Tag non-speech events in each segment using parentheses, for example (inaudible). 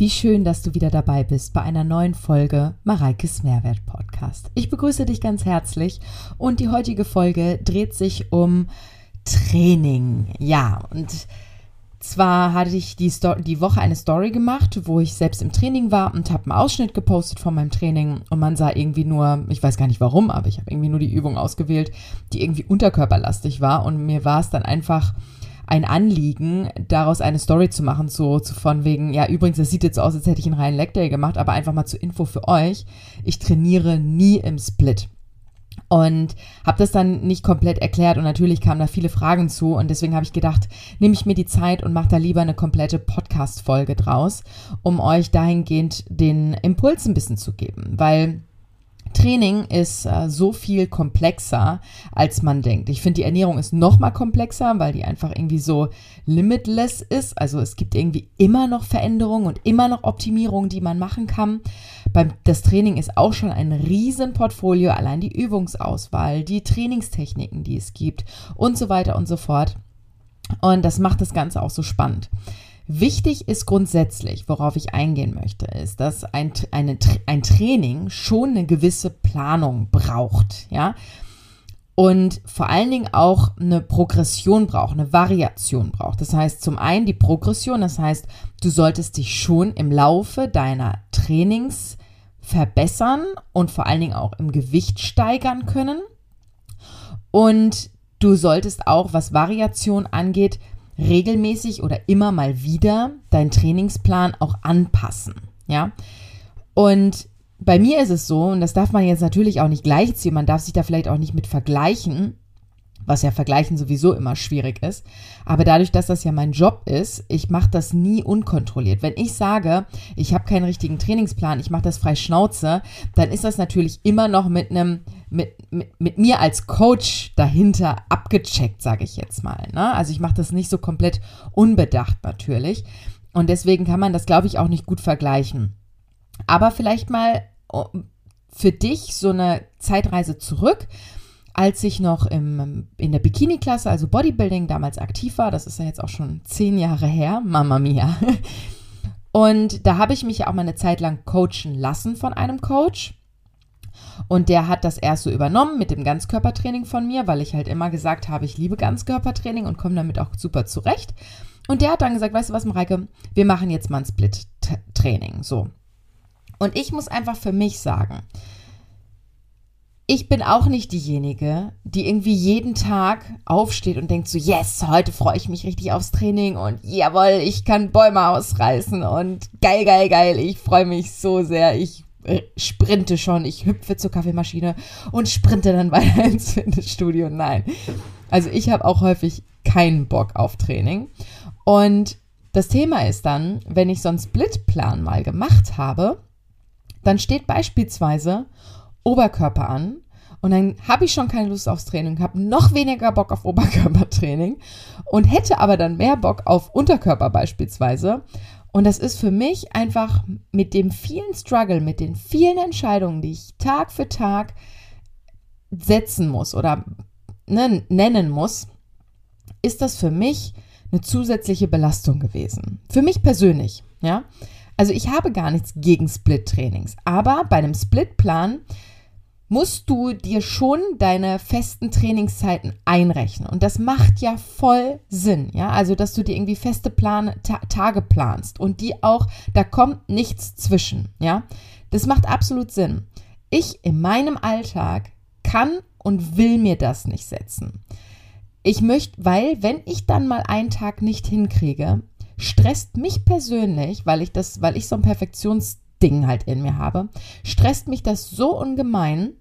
Wie schön, dass du wieder dabei bist bei einer neuen Folge Mareikes Mehrwert Podcast. Ich begrüße dich ganz herzlich und die heutige Folge dreht sich um Training. Ja, und zwar hatte ich die, Sto die Woche eine Story gemacht, wo ich selbst im Training war und habe einen Ausschnitt gepostet von meinem Training und man sah irgendwie nur, ich weiß gar nicht warum, aber ich habe irgendwie nur die Übung ausgewählt, die irgendwie unterkörperlastig war und mir war es dann einfach ein Anliegen, daraus eine Story zu machen, so, so von wegen, ja, übrigens, das sieht jetzt aus, als hätte ich einen reinen Leg Day gemacht, aber einfach mal zur Info für euch. Ich trainiere nie im Split. Und habe das dann nicht komplett erklärt und natürlich kamen da viele Fragen zu und deswegen habe ich gedacht, nehme ich mir die Zeit und mache da lieber eine komplette Podcast-Folge draus, um euch dahingehend den Impuls ein bisschen zu geben, weil Training ist äh, so viel komplexer, als man denkt. Ich finde, die Ernährung ist noch mal komplexer, weil die einfach irgendwie so limitless ist. Also es gibt irgendwie immer noch Veränderungen und immer noch Optimierungen, die man machen kann. Beim, das Training ist auch schon ein Riesenportfolio, allein die Übungsauswahl, die Trainingstechniken, die es gibt und so weiter und so fort. Und das macht das Ganze auch so spannend. Wichtig ist grundsätzlich, worauf ich eingehen möchte, ist, dass ein, eine, ein Training schon eine gewisse Planung braucht, ja. Und vor allen Dingen auch eine Progression braucht, eine Variation braucht. Das heißt, zum einen die Progression, das heißt, du solltest dich schon im Laufe deiner Trainings verbessern und vor allen Dingen auch im Gewicht steigern können. Und du solltest auch, was Variation angeht, regelmäßig oder immer mal wieder deinen Trainingsplan auch anpassen. Ja. Und bei mir ist es so, und das darf man jetzt natürlich auch nicht gleichziehen, man darf sich da vielleicht auch nicht mit vergleichen, was ja vergleichen sowieso immer schwierig ist. Aber dadurch, dass das ja mein Job ist, ich mache das nie unkontrolliert. Wenn ich sage, ich habe keinen richtigen Trainingsplan, ich mache das frei Schnauze, dann ist das natürlich immer noch mit einem mit, mit, mit mir als Coach dahinter abgecheckt, sage ich jetzt mal. Ne? Also ich mache das nicht so komplett unbedacht natürlich. Und deswegen kann man das, glaube ich, auch nicht gut vergleichen. Aber vielleicht mal oh, für dich so eine Zeitreise zurück als ich noch im, in der Bikini-Klasse, also Bodybuilding, damals aktiv war, das ist ja jetzt auch schon zehn Jahre her, Mama Mia. Und da habe ich mich ja auch mal eine Zeit lang coachen lassen von einem Coach. Und der hat das erst so übernommen mit dem Ganzkörpertraining von mir, weil ich halt immer gesagt habe, ich liebe Ganzkörpertraining und komme damit auch super zurecht. Und der hat dann gesagt, weißt du was, Mareike, wir machen jetzt mal ein Split-Training. So. Und ich muss einfach für mich sagen, ich bin auch nicht diejenige, die irgendwie jeden Tag aufsteht und denkt so, yes, heute freue ich mich richtig aufs Training und jawohl, ich kann Bäume ausreißen und geil, geil, geil, ich freue mich so sehr, ich äh, sprinte schon, ich hüpfe zur Kaffeemaschine und sprinte dann (laughs) weiter ins Fitnessstudio. Nein. Also ich habe auch häufig keinen Bock auf Training. Und das Thema ist dann, wenn ich so einen Splitplan mal gemacht habe, dann steht beispielsweise Oberkörper an und dann habe ich schon keine Lust aufs Training, habe noch weniger Bock auf Oberkörpertraining und hätte aber dann mehr Bock auf Unterkörper beispielsweise. Und das ist für mich einfach mit dem vielen Struggle, mit den vielen Entscheidungen, die ich Tag für Tag setzen muss oder ne, nennen muss, ist das für mich eine zusätzliche Belastung gewesen. Für mich persönlich, ja. Also ich habe gar nichts gegen Split-Trainings, aber bei einem Split-Plan musst du dir schon deine festen Trainingszeiten einrechnen. Und das macht ja voll Sinn, ja. Also, dass du dir irgendwie feste Plan Ta Tage planst und die auch, da kommt nichts zwischen, ja. Das macht absolut Sinn. Ich in meinem Alltag kann und will mir das nicht setzen. Ich möchte, weil, wenn ich dann mal einen Tag nicht hinkriege, stresst mich persönlich, weil ich das, weil ich so ein Perfektionsding halt in mir habe, stresst mich das so ungemein,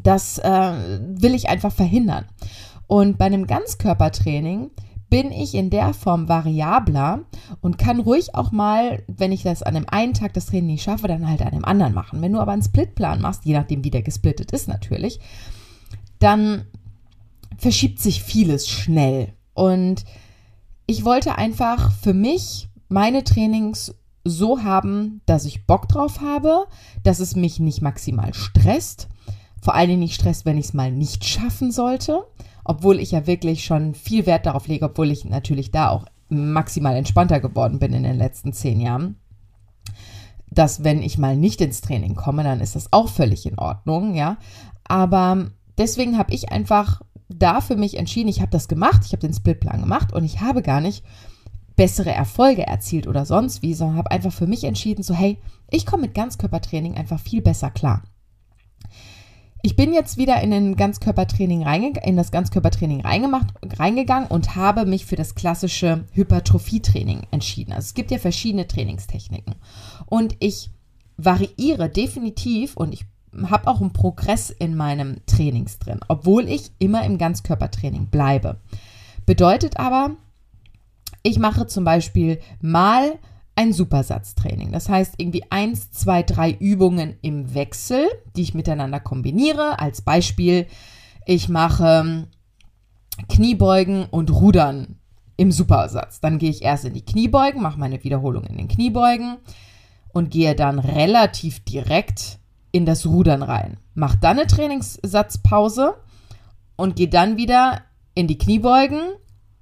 das äh, will ich einfach verhindern. Und bei einem Ganzkörpertraining bin ich in der Form variabler und kann ruhig auch mal, wenn ich das an einem einen Tag das Training nicht schaffe, dann halt an einem anderen machen. Wenn du aber einen Splitplan machst, je nachdem wie der gesplittet ist natürlich, dann verschiebt sich vieles schnell. Und ich wollte einfach für mich meine Trainings so haben, dass ich Bock drauf habe, dass es mich nicht maximal stresst vor allen Dingen nicht Stress, wenn ich es mal nicht schaffen sollte, obwohl ich ja wirklich schon viel Wert darauf lege, obwohl ich natürlich da auch maximal entspannter geworden bin in den letzten zehn Jahren. dass wenn ich mal nicht ins Training komme, dann ist das auch völlig in Ordnung, ja. Aber deswegen habe ich einfach da für mich entschieden, ich habe das gemacht, ich habe den Splitplan gemacht und ich habe gar nicht bessere Erfolge erzielt oder sonst wie, sondern habe einfach für mich entschieden, so hey, ich komme mit Ganzkörpertraining einfach viel besser klar. Ich bin jetzt wieder in den Ganzkörpertraining in das Ganzkörpertraining reingemacht, reingegangen und habe mich für das klassische Hypertrophietraining entschieden. Also es gibt ja verschiedene Trainingstechniken und ich variiere definitiv und ich habe auch einen Progress in meinem Trainings drin, obwohl ich immer im Ganzkörpertraining bleibe. Bedeutet aber, ich mache zum Beispiel mal ein Supersatztraining. Das heißt irgendwie eins, zwei, drei Übungen im Wechsel, die ich miteinander kombiniere. Als Beispiel, ich mache Kniebeugen und Rudern im Supersatz. Dann gehe ich erst in die Kniebeugen, mache meine Wiederholung in den Kniebeugen und gehe dann relativ direkt in das Rudern rein. Mach dann eine Trainingssatzpause und gehe dann wieder in die Kniebeugen,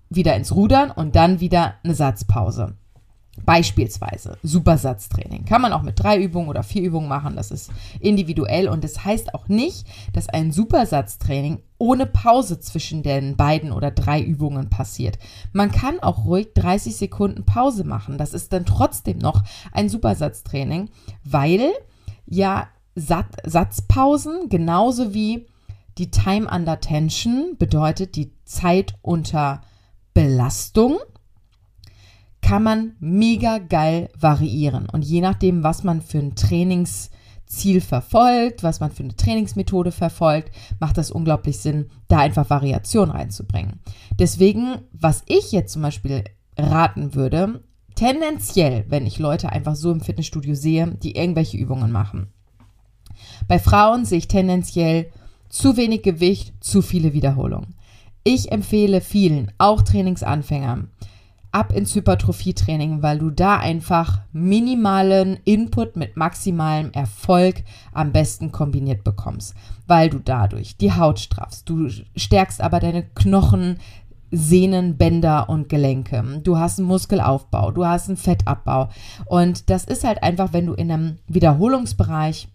wieder ins Rudern und dann wieder eine Satzpause. Beispielsweise Supersatztraining. Kann man auch mit drei Übungen oder vier Übungen machen. Das ist individuell und das heißt auch nicht, dass ein Supersatztraining ohne Pause zwischen den beiden oder drei Übungen passiert. Man kann auch ruhig 30 Sekunden Pause machen. Das ist dann trotzdem noch ein Supersatztraining, weil ja Sat Satzpausen genauso wie die Time under Tension bedeutet die Zeit unter Belastung kann man mega geil variieren. Und je nachdem, was man für ein Trainingsziel verfolgt, was man für eine Trainingsmethode verfolgt, macht das unglaublich Sinn, da einfach Variation reinzubringen. Deswegen, was ich jetzt zum Beispiel raten würde, tendenziell, wenn ich Leute einfach so im Fitnessstudio sehe, die irgendwelche Übungen machen. Bei Frauen sehe ich tendenziell zu wenig Gewicht, zu viele Wiederholungen. Ich empfehle vielen, auch Trainingsanfängern, ab ins Hypertrophietraining, weil du da einfach minimalen Input mit maximalem Erfolg am besten kombiniert bekommst, weil du dadurch die Haut straffst. Du stärkst aber deine Knochen, Sehnen, Bänder und Gelenke. Du hast einen Muskelaufbau, du hast einen Fettabbau. Und das ist halt einfach, wenn du in einem Wiederholungsbereich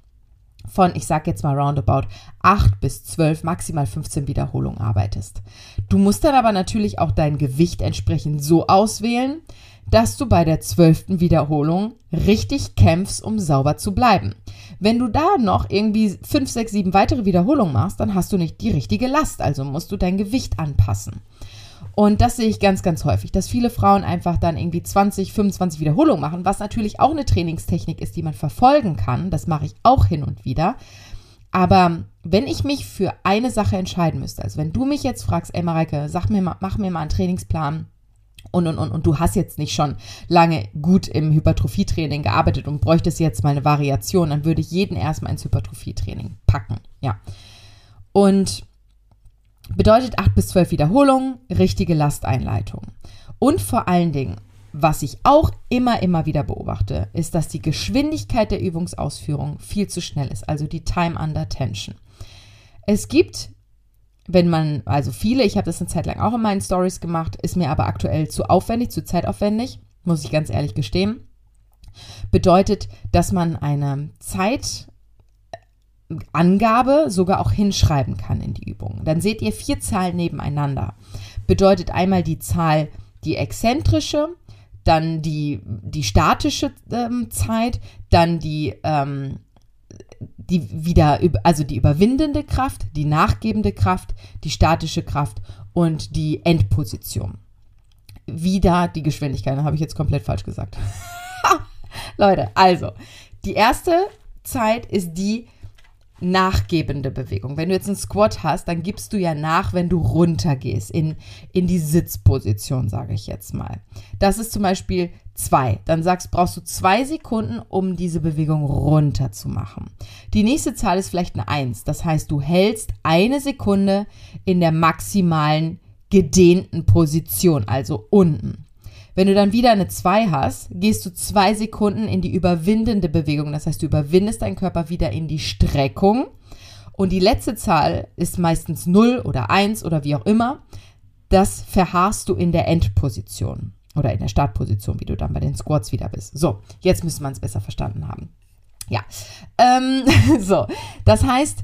von, ich sag jetzt mal roundabout, 8 bis 12, maximal 15 Wiederholungen arbeitest. Du musst dann aber natürlich auch dein Gewicht entsprechend so auswählen, dass du bei der zwölften Wiederholung richtig kämpfst, um sauber zu bleiben. Wenn du da noch irgendwie 5, 6, 7 weitere Wiederholungen machst, dann hast du nicht die richtige Last, also musst du dein Gewicht anpassen. Und das sehe ich ganz, ganz häufig, dass viele Frauen einfach dann irgendwie 20, 25 Wiederholungen machen, was natürlich auch eine Trainingstechnik ist, die man verfolgen kann. Das mache ich auch hin und wieder. Aber wenn ich mich für eine Sache entscheiden müsste, also wenn du mich jetzt fragst, ey Mareike, sag mir mal, mach mir mal einen Trainingsplan und, und, und, und du hast jetzt nicht schon lange gut im Hypertrophietraining gearbeitet und bräuchtest jetzt mal eine Variation, dann würde ich jeden erstmal ins Hypertrophietraining packen. Ja. Und Bedeutet 8 bis 12 Wiederholungen, richtige Lasteinleitung. Und vor allen Dingen, was ich auch immer, immer wieder beobachte, ist, dass die Geschwindigkeit der Übungsausführung viel zu schnell ist, also die Time under Tension. Es gibt, wenn man, also viele, ich habe das eine Zeit lang auch in meinen Stories gemacht, ist mir aber aktuell zu aufwendig, zu zeitaufwendig, muss ich ganz ehrlich gestehen. Bedeutet, dass man eine Zeit Angabe sogar auch hinschreiben kann in die Übung. Dann seht ihr vier Zahlen nebeneinander. Bedeutet einmal die Zahl, die exzentrische, dann die, die statische ähm, Zeit, dann die, ähm, die wieder, also die überwindende Kraft, die nachgebende Kraft, die statische Kraft und die Endposition. Wieder die Geschwindigkeit, habe ich jetzt komplett falsch gesagt. (laughs) Leute, also, die erste Zeit ist die nachgebende Bewegung. Wenn du jetzt einen Squat hast, dann gibst du ja nach, wenn du runtergehst in, in die Sitzposition, sage ich jetzt mal. Das ist zum Beispiel zwei. Dann sagst, brauchst du zwei Sekunden, um diese Bewegung runter zu machen. Die nächste Zahl ist vielleicht eine Eins. Das heißt, du hältst eine Sekunde in der maximalen gedehnten Position, also unten. Wenn du dann wieder eine 2 hast, gehst du zwei Sekunden in die überwindende Bewegung. Das heißt, du überwindest deinen Körper wieder in die Streckung. Und die letzte Zahl ist meistens 0 oder 1 oder wie auch immer. Das verharrst du in der Endposition. Oder in der Startposition, wie du dann bei den Squats wieder bist. So, jetzt müsste man es besser verstanden haben. Ja, ähm, (laughs) so, das heißt,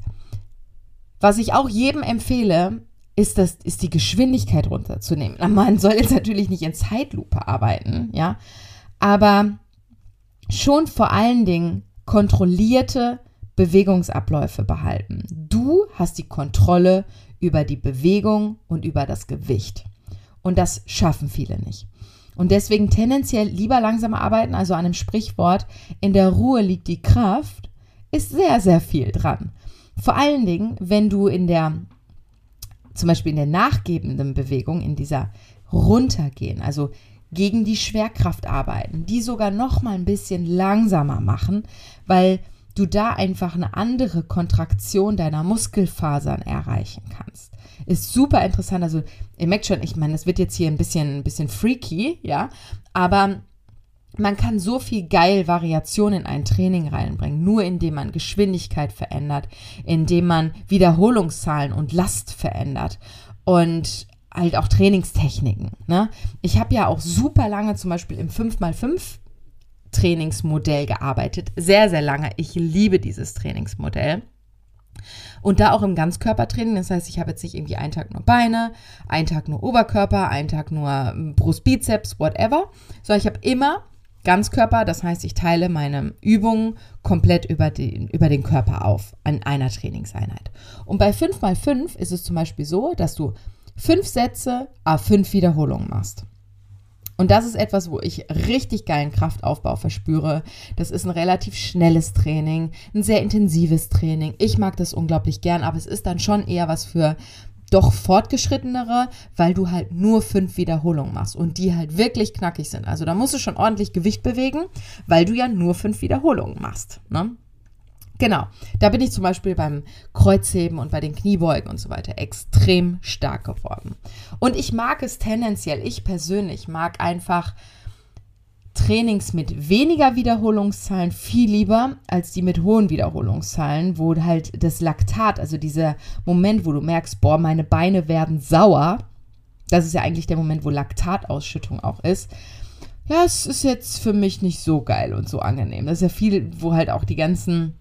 was ich auch jedem empfehle, ist, das, ist die Geschwindigkeit runterzunehmen. Man soll jetzt natürlich nicht in Zeitlupe arbeiten, ja, aber schon vor allen Dingen kontrollierte Bewegungsabläufe behalten. Du hast die Kontrolle über die Bewegung und über das Gewicht. Und das schaffen viele nicht. Und deswegen tendenziell lieber langsamer arbeiten, also an einem Sprichwort, in der Ruhe liegt die Kraft, ist sehr, sehr viel dran. Vor allen Dingen, wenn du in der, zum Beispiel in der nachgebenden Bewegung, in dieser runtergehen, also gegen die Schwerkraft arbeiten, die sogar noch mal ein bisschen langsamer machen, weil du da einfach eine andere Kontraktion deiner Muskelfasern erreichen kannst. Ist super interessant. Also, ihr merkt schon, ich meine, das wird jetzt hier ein bisschen, ein bisschen freaky, ja, aber man kann so viel geil Variation in ein Training reinbringen, nur indem man Geschwindigkeit verändert, indem man Wiederholungszahlen und Last verändert und halt auch Trainingstechniken. Ne? Ich habe ja auch super lange zum Beispiel im 5x5 Trainingsmodell gearbeitet. Sehr, sehr lange. Ich liebe dieses Trainingsmodell. Und da auch im Ganzkörpertraining. Das heißt, ich habe jetzt nicht irgendwie einen Tag nur Beine, einen Tag nur Oberkörper, einen Tag nur Brust, Bizeps, whatever. Sondern ich habe immer Ganzkörper. Das heißt, ich teile meine Übungen komplett über den, über den Körper auf an einer Trainingseinheit. Und bei 5x5 ist es zum Beispiel so, dass du fünf Sätze, a fünf Wiederholungen machst. Und das ist etwas, wo ich richtig geilen Kraftaufbau verspüre. Das ist ein relativ schnelles Training, ein sehr intensives Training. Ich mag das unglaublich gern, aber es ist dann schon eher was für doch fortgeschrittenere, weil du halt nur fünf Wiederholungen machst und die halt wirklich knackig sind. Also da musst du schon ordentlich Gewicht bewegen, weil du ja nur fünf Wiederholungen machst. Ne? Genau, da bin ich zum Beispiel beim Kreuzheben und bei den Kniebeugen und so weiter extrem stark geworden. Und ich mag es tendenziell, ich persönlich mag einfach Trainings mit weniger Wiederholungszahlen viel lieber als die mit hohen Wiederholungszahlen, wo halt das Laktat, also dieser Moment, wo du merkst, boah, meine Beine werden sauer, das ist ja eigentlich der Moment, wo Laktatausschüttung auch ist. Ja, es ist jetzt für mich nicht so geil und so angenehm. Das ist ja viel, wo halt auch die ganzen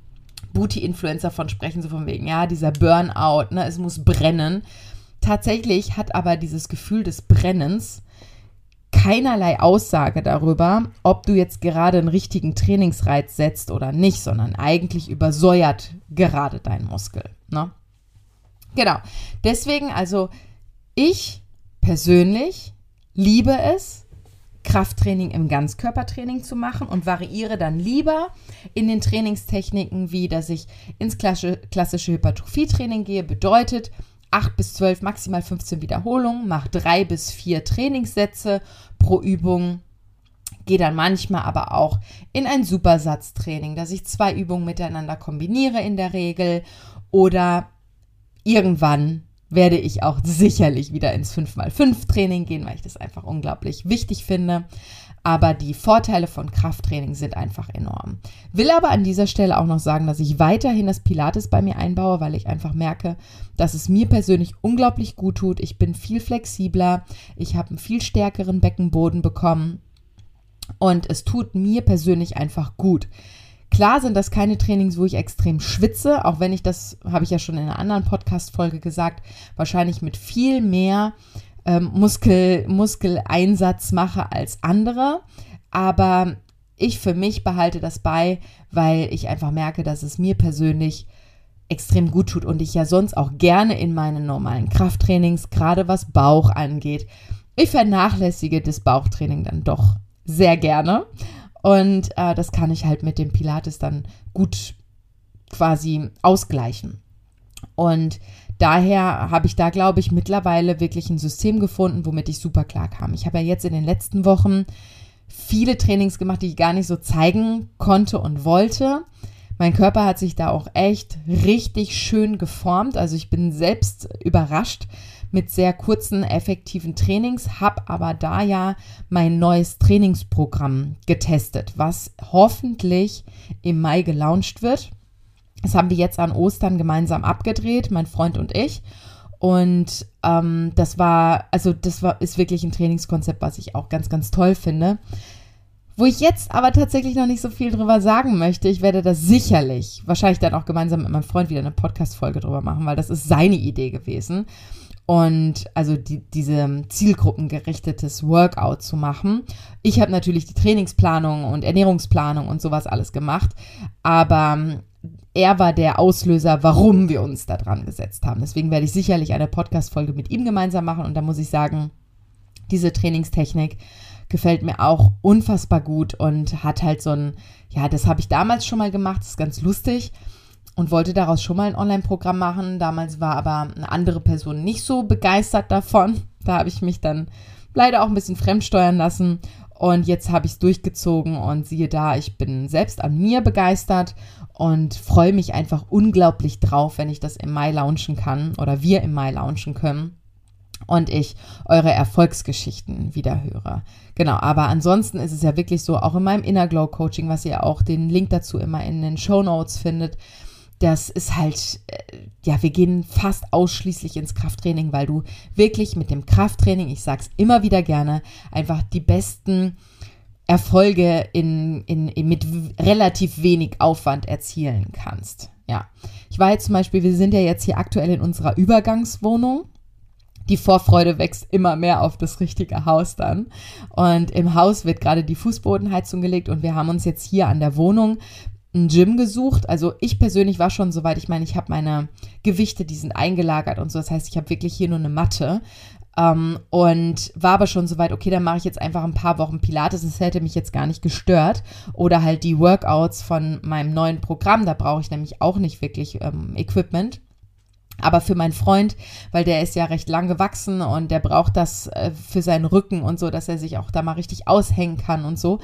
Booty-Influencer von sprechen, so von wegen, ja, dieser Burnout, ne, es muss brennen. Tatsächlich hat aber dieses Gefühl des Brennens keinerlei Aussage darüber, ob du jetzt gerade einen richtigen Trainingsreiz setzt oder nicht, sondern eigentlich übersäuert gerade dein Muskel. Ne? Genau. Deswegen, also ich persönlich liebe es, Krafttraining im Ganzkörpertraining zu machen und variiere dann lieber in den Trainingstechniken, wie dass ich ins klassische Hypertrophietraining gehe, bedeutet 8 bis 12, maximal 15 Wiederholungen, mache 3 bis 4 Trainingssätze pro Übung, gehe dann manchmal aber auch in ein Supersatztraining, dass ich zwei Übungen miteinander kombiniere in der Regel oder irgendwann werde ich auch sicherlich wieder ins 5x5 Training gehen, weil ich das einfach unglaublich wichtig finde. Aber die Vorteile von Krafttraining sind einfach enorm. Will aber an dieser Stelle auch noch sagen, dass ich weiterhin das Pilates bei mir einbaue, weil ich einfach merke, dass es mir persönlich unglaublich gut tut. Ich bin viel flexibler, ich habe einen viel stärkeren Beckenboden bekommen und es tut mir persönlich einfach gut. Klar sind das keine Trainings, wo ich extrem schwitze, auch wenn ich das, habe ich ja schon in einer anderen Podcast-Folge gesagt, wahrscheinlich mit viel mehr ähm, Muskel, Muskeleinsatz mache als andere. Aber ich für mich behalte das bei, weil ich einfach merke, dass es mir persönlich extrem gut tut und ich ja sonst auch gerne in meinen normalen Krafttrainings, gerade was Bauch angeht, ich vernachlässige das Bauchtraining dann doch sehr gerne. Und äh, das kann ich halt mit dem Pilates dann gut quasi ausgleichen. Und daher habe ich da, glaube ich, mittlerweile wirklich ein System gefunden, womit ich super klar kam. Ich habe ja jetzt in den letzten Wochen viele Trainings gemacht, die ich gar nicht so zeigen konnte und wollte. Mein Körper hat sich da auch echt richtig schön geformt. Also ich bin selbst überrascht, mit sehr kurzen, effektiven Trainings, habe aber da ja mein neues Trainingsprogramm getestet, was hoffentlich im Mai gelauncht wird. Das haben wir jetzt an Ostern gemeinsam abgedreht, mein Freund und ich. Und ähm, das war, also das war, ist wirklich ein Trainingskonzept, was ich auch ganz, ganz toll finde. Wo ich jetzt aber tatsächlich noch nicht so viel drüber sagen möchte, ich werde das sicherlich, wahrscheinlich dann auch gemeinsam mit meinem Freund wieder eine Podcast-Folge drüber machen, weil das ist seine Idee gewesen. Und also die, diese zielgruppengerichtetes Workout zu machen. Ich habe natürlich die Trainingsplanung und Ernährungsplanung und sowas alles gemacht, aber er war der Auslöser, warum wir uns da dran gesetzt haben. Deswegen werde ich sicherlich eine Podcast-Folge mit ihm gemeinsam machen und da muss ich sagen, diese Trainingstechnik gefällt mir auch unfassbar gut und hat halt so ein, ja, das habe ich damals schon mal gemacht, ist ganz lustig und wollte daraus schon mal ein Online-Programm machen. Damals war aber eine andere Person nicht so begeistert davon. Da habe ich mich dann leider auch ein bisschen fremdsteuern lassen und jetzt habe ich es durchgezogen und siehe da, ich bin selbst an mir begeistert und freue mich einfach unglaublich drauf, wenn ich das im Mai launchen kann oder wir im Mai launchen können und ich eure Erfolgsgeschichten wieder höre. Genau, aber ansonsten ist es ja wirklich so, auch in meinem Inner Glow Coaching, was ihr auch den Link dazu immer in den Show Notes findet, das ist halt, äh, ja, wir gehen fast ausschließlich ins Krafttraining, weil du wirklich mit dem Krafttraining, ich sag's immer wieder gerne, einfach die besten Erfolge in, in, in, mit relativ wenig Aufwand erzielen kannst. Ja, ich war jetzt zum Beispiel, wir sind ja jetzt hier aktuell in unserer Übergangswohnung die Vorfreude wächst immer mehr auf das richtige Haus dann. Und im Haus wird gerade die Fußbodenheizung gelegt und wir haben uns jetzt hier an der Wohnung ein Gym gesucht. Also ich persönlich war schon soweit, ich meine, ich habe meine Gewichte, die sind eingelagert und so. Das heißt, ich habe wirklich hier nur eine Matte. Ähm, und war aber schon soweit, okay, dann mache ich jetzt einfach ein paar Wochen Pilates. Das hätte mich jetzt gar nicht gestört. Oder halt die Workouts von meinem neuen Programm. Da brauche ich nämlich auch nicht wirklich ähm, Equipment. Aber für meinen Freund, weil der ist ja recht lang gewachsen und der braucht das äh, für seinen Rücken und so, dass er sich auch da mal richtig aushängen kann und so.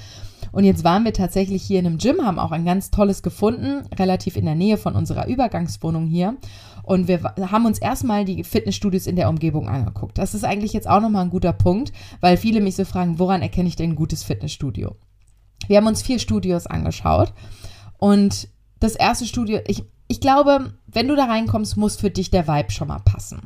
Und jetzt waren wir tatsächlich hier in einem Gym, haben auch ein ganz tolles gefunden, relativ in der Nähe von unserer Übergangswohnung hier. Und wir haben uns erstmal die Fitnessstudios in der Umgebung angeguckt. Das ist eigentlich jetzt auch nochmal ein guter Punkt, weil viele mich so fragen, woran erkenne ich denn ein gutes Fitnessstudio? Wir haben uns vier Studios angeschaut und das erste Studio, ich, ich glaube, wenn du da reinkommst, muss für dich der Vibe schon mal passen.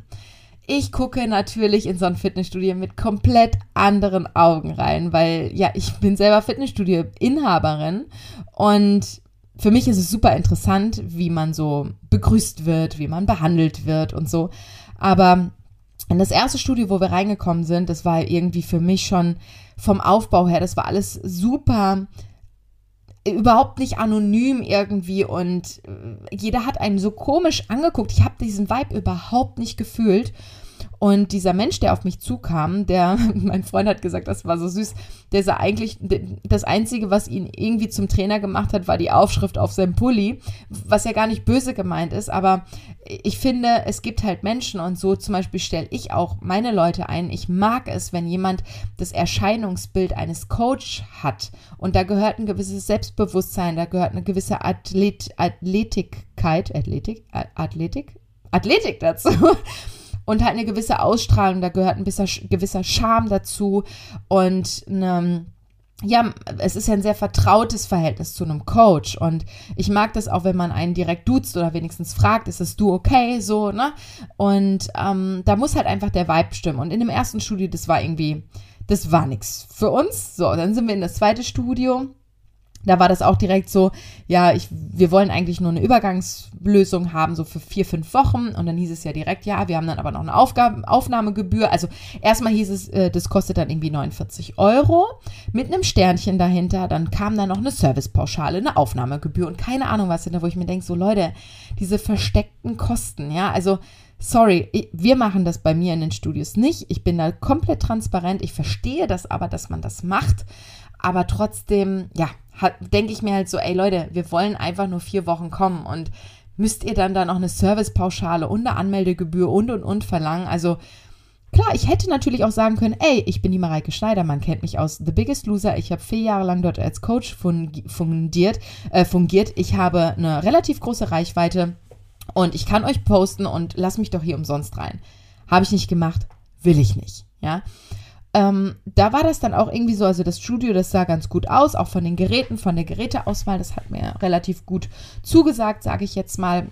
Ich gucke natürlich in so ein Fitnessstudio mit komplett anderen Augen rein, weil ja, ich (laughs) bin selber Fitnessstudio-Inhaberin und für mich ist es super interessant, wie man so begrüßt wird, wie man behandelt wird und so. Aber in das erste Studio, wo wir reingekommen sind, das war irgendwie für mich schon vom Aufbau her, das war alles super überhaupt nicht anonym irgendwie und äh, jeder hat einen so komisch angeguckt. Ich habe diesen Vibe überhaupt nicht gefühlt. Und dieser Mensch, der auf mich zukam, der, (laughs) mein Freund hat gesagt, das war so süß, der sah eigentlich, das Einzige, was ihn irgendwie zum Trainer gemacht hat, war die Aufschrift auf seinem Pulli, was ja gar nicht böse gemeint ist, aber ich finde, es gibt halt Menschen und so zum Beispiel stelle ich auch meine Leute ein. Ich mag es, wenn jemand das Erscheinungsbild eines Coach hat und da gehört ein gewisses Selbstbewusstsein, da gehört eine gewisse Athlet, Athletikkeit, Athletik, Athletik, Athletik dazu und halt eine gewisse Ausstrahlung, da gehört ein gewisser, gewisser Charme dazu und eine, ja, es ist ja ein sehr vertrautes Verhältnis zu einem Coach und ich mag das auch, wenn man einen direkt duzt oder wenigstens fragt, ist das du okay, so, ne? Und ähm, da muss halt einfach der Vibe stimmen und in dem ersten Studio, das war irgendwie, das war nichts für uns. So, dann sind wir in das zweite Studio da war das auch direkt so, ja, ich, wir wollen eigentlich nur eine Übergangslösung haben, so für vier, fünf Wochen. Und dann hieß es ja direkt, ja, wir haben dann aber noch eine Aufgabe, Aufnahmegebühr. Also erstmal hieß es, äh, das kostet dann irgendwie 49 Euro mit einem Sternchen dahinter. Dann kam dann noch eine Servicepauschale, eine Aufnahmegebühr und keine Ahnung was hinter, wo ich mir denke, so Leute, diese versteckten Kosten, ja, also sorry, wir machen das bei mir in den Studios nicht. Ich bin da komplett transparent. Ich verstehe das aber, dass man das macht. Aber trotzdem, ja, denke ich mir halt so, ey Leute, wir wollen einfach nur vier Wochen kommen und müsst ihr dann da noch eine Servicepauschale und eine Anmeldegebühr und und und verlangen. Also klar, ich hätte natürlich auch sagen können, ey, ich bin die Mareike Schneider, man kennt mich aus The Biggest Loser. Ich habe vier Jahre lang dort als Coach fungiert, äh, fungiert. Ich habe eine relativ große Reichweite und ich kann euch posten und lass mich doch hier umsonst rein. Habe ich nicht gemacht, will ich nicht. Ja. Ähm, da war das dann auch irgendwie so, also das Studio, das sah ganz gut aus, auch von den Geräten, von der Geräteauswahl, das hat mir relativ gut zugesagt, sage ich jetzt mal.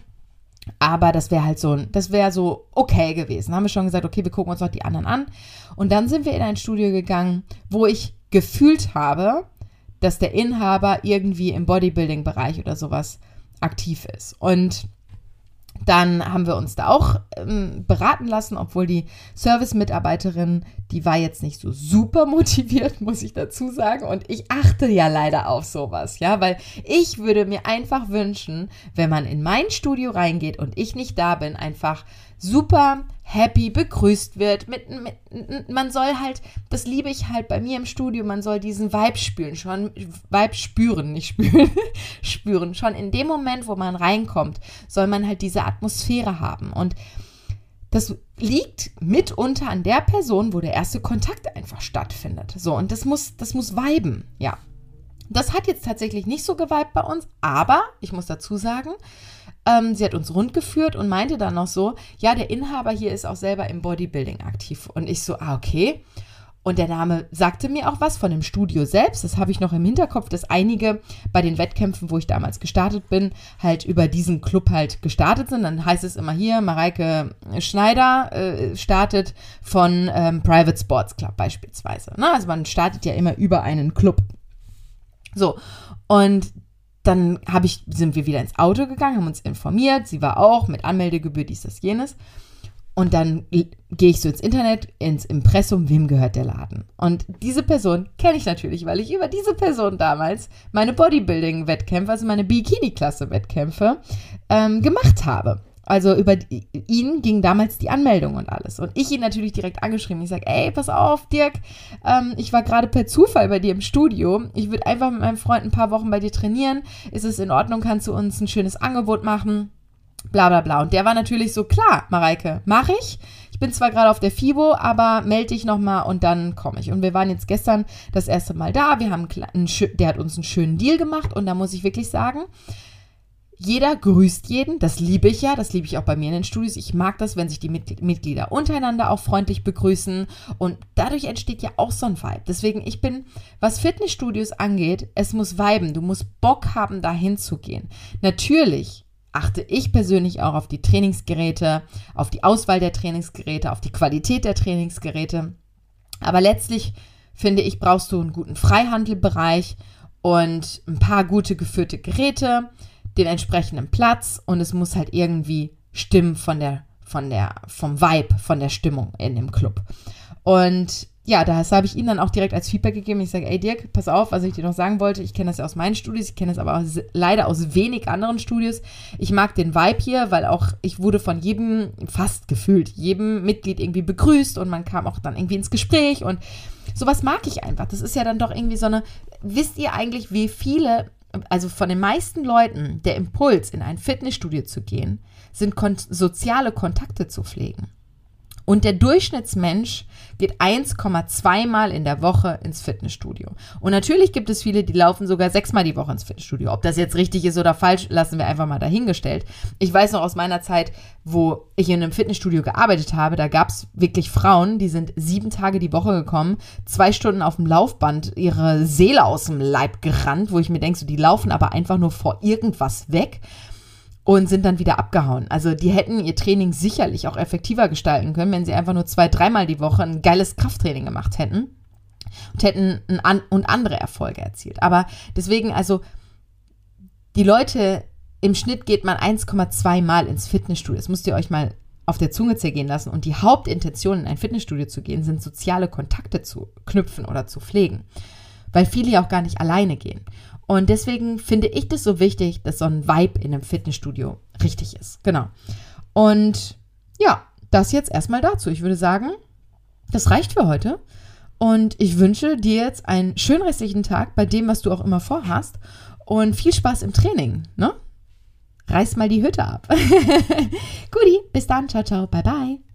Aber das wäre halt so, das wäre so okay gewesen. Haben wir schon gesagt, okay, wir gucken uns noch die anderen an. Und dann sind wir in ein Studio gegangen, wo ich gefühlt habe, dass der Inhaber irgendwie im Bodybuilding-Bereich oder sowas aktiv ist. Und dann haben wir uns da auch ähm, beraten lassen, obwohl die Service-Mitarbeiterin, die war jetzt nicht so super motiviert, (laughs) muss ich dazu sagen. Und ich achte ja leider auf sowas, ja, weil ich würde mir einfach wünschen, wenn man in mein Studio reingeht und ich nicht da bin, einfach super happy begrüßt wird. Mit, mit, man soll halt, das liebe ich halt bei mir im Studio, man soll diesen Vibe spüren, schon Vibe spüren, nicht spüren, (laughs) spüren. Schon in dem Moment, wo man reinkommt, soll man halt diese Atmosphäre haben. Und das liegt mitunter an der Person, wo der erste Kontakt einfach stattfindet. So, und das muss, das muss viben, ja. Das hat jetzt tatsächlich nicht so geweibt bei uns, aber ich muss dazu sagen, ähm, sie hat uns rundgeführt und meinte dann noch so, ja, der Inhaber hier ist auch selber im Bodybuilding aktiv. Und ich so, ah, okay. Und der Name sagte mir auch was von dem Studio selbst. Das habe ich noch im Hinterkopf, dass einige bei den Wettkämpfen, wo ich damals gestartet bin, halt über diesen Club halt gestartet sind. Dann heißt es immer hier, Mareike Schneider äh, startet von ähm, Private Sports Club beispielsweise. Ne? Also man startet ja immer über einen Club. So, und dann ich, sind wir wieder ins Auto gegangen, haben uns informiert. Sie war auch mit Anmeldegebühr, dies, das, jenes. Und dann gehe ich so ins Internet, ins Impressum, wem gehört der Laden? Und diese Person kenne ich natürlich, weil ich über diese Person damals meine Bodybuilding-Wettkämpfe, also meine Bikini-Klasse-Wettkämpfe ähm, gemacht habe. Also über ihn ging damals die Anmeldung und alles. Und ich ihn natürlich direkt angeschrieben. Ich sage, ey, pass auf, Dirk, ähm, ich war gerade per Zufall bei dir im Studio. Ich würde einfach mit meinem Freund ein paar Wochen bei dir trainieren. Ist es in Ordnung? Kannst du uns ein schönes Angebot machen? Bla bla bla. Und der war natürlich so, klar, Mareike, mache ich. Ich bin zwar gerade auf der FIBO, aber melde dich nochmal und dann komme ich. Und wir waren jetzt gestern das erste Mal da. Wir haben einen, der hat uns einen schönen Deal gemacht und da muss ich wirklich sagen, jeder grüßt jeden, das liebe ich ja, das liebe ich auch bei mir in den Studios. Ich mag das, wenn sich die Mitglieder untereinander auch freundlich begrüßen und dadurch entsteht ja auch so ein Vibe. Deswegen, ich bin, was Fitnessstudios angeht, es muss viben, du musst Bock haben, dahin zu gehen. Natürlich achte ich persönlich auch auf die Trainingsgeräte, auf die Auswahl der Trainingsgeräte, auf die Qualität der Trainingsgeräte. Aber letztlich finde ich, brauchst du einen guten Freihandelbereich und ein paar gute geführte Geräte den entsprechenden Platz und es muss halt irgendwie stimmen von der, von der, vom Vibe, von der Stimmung in dem Club. Und ja, das habe ich ihm dann auch direkt als Feedback gegeben. Ich sage, ey Dirk, pass auf, was ich dir noch sagen wollte. Ich kenne das ja aus meinen Studios, ich kenne das aber auch leider aus wenig anderen Studios. Ich mag den Vibe hier, weil auch ich wurde von jedem, fast gefühlt, jedem Mitglied irgendwie begrüßt und man kam auch dann irgendwie ins Gespräch und sowas mag ich einfach. Das ist ja dann doch irgendwie so eine, wisst ihr eigentlich, wie viele also von den meisten Leuten, der Impuls, in ein Fitnessstudio zu gehen, sind kon soziale Kontakte zu pflegen. Und der Durchschnittsmensch geht 1,2 Mal in der Woche ins Fitnessstudio. Und natürlich gibt es viele, die laufen sogar sechsmal die Woche ins Fitnessstudio. Ob das jetzt richtig ist oder falsch, lassen wir einfach mal dahingestellt. Ich weiß noch aus meiner Zeit, wo ich in einem Fitnessstudio gearbeitet habe, da gab es wirklich Frauen, die sind sieben Tage die Woche gekommen, zwei Stunden auf dem Laufband, ihre Seele aus dem Leib gerannt, wo ich mir denke, so, die laufen aber einfach nur vor irgendwas weg und sind dann wieder abgehauen. Also die hätten ihr Training sicherlich auch effektiver gestalten können, wenn sie einfach nur zwei, dreimal die Woche ein geiles Krafttraining gemacht hätten und hätten an und andere Erfolge erzielt. Aber deswegen, also die Leute, im Schnitt geht man 1,2 Mal ins Fitnessstudio. Das müsst ihr euch mal auf der Zunge zergehen lassen. Und die Hauptintention, in ein Fitnessstudio zu gehen, sind soziale Kontakte zu knüpfen oder zu pflegen. Weil viele ja auch gar nicht alleine gehen. Und deswegen finde ich das so wichtig, dass so ein Vibe in einem Fitnessstudio richtig ist. Genau. Und ja, das jetzt erstmal dazu. Ich würde sagen, das reicht für heute. Und ich wünsche dir jetzt einen schönen restlichen Tag bei dem, was du auch immer vorhast. Und viel Spaß im Training. Ne? Reiß mal die Hütte ab. (laughs) Guti, bis dann. Ciao, ciao. Bye, bye.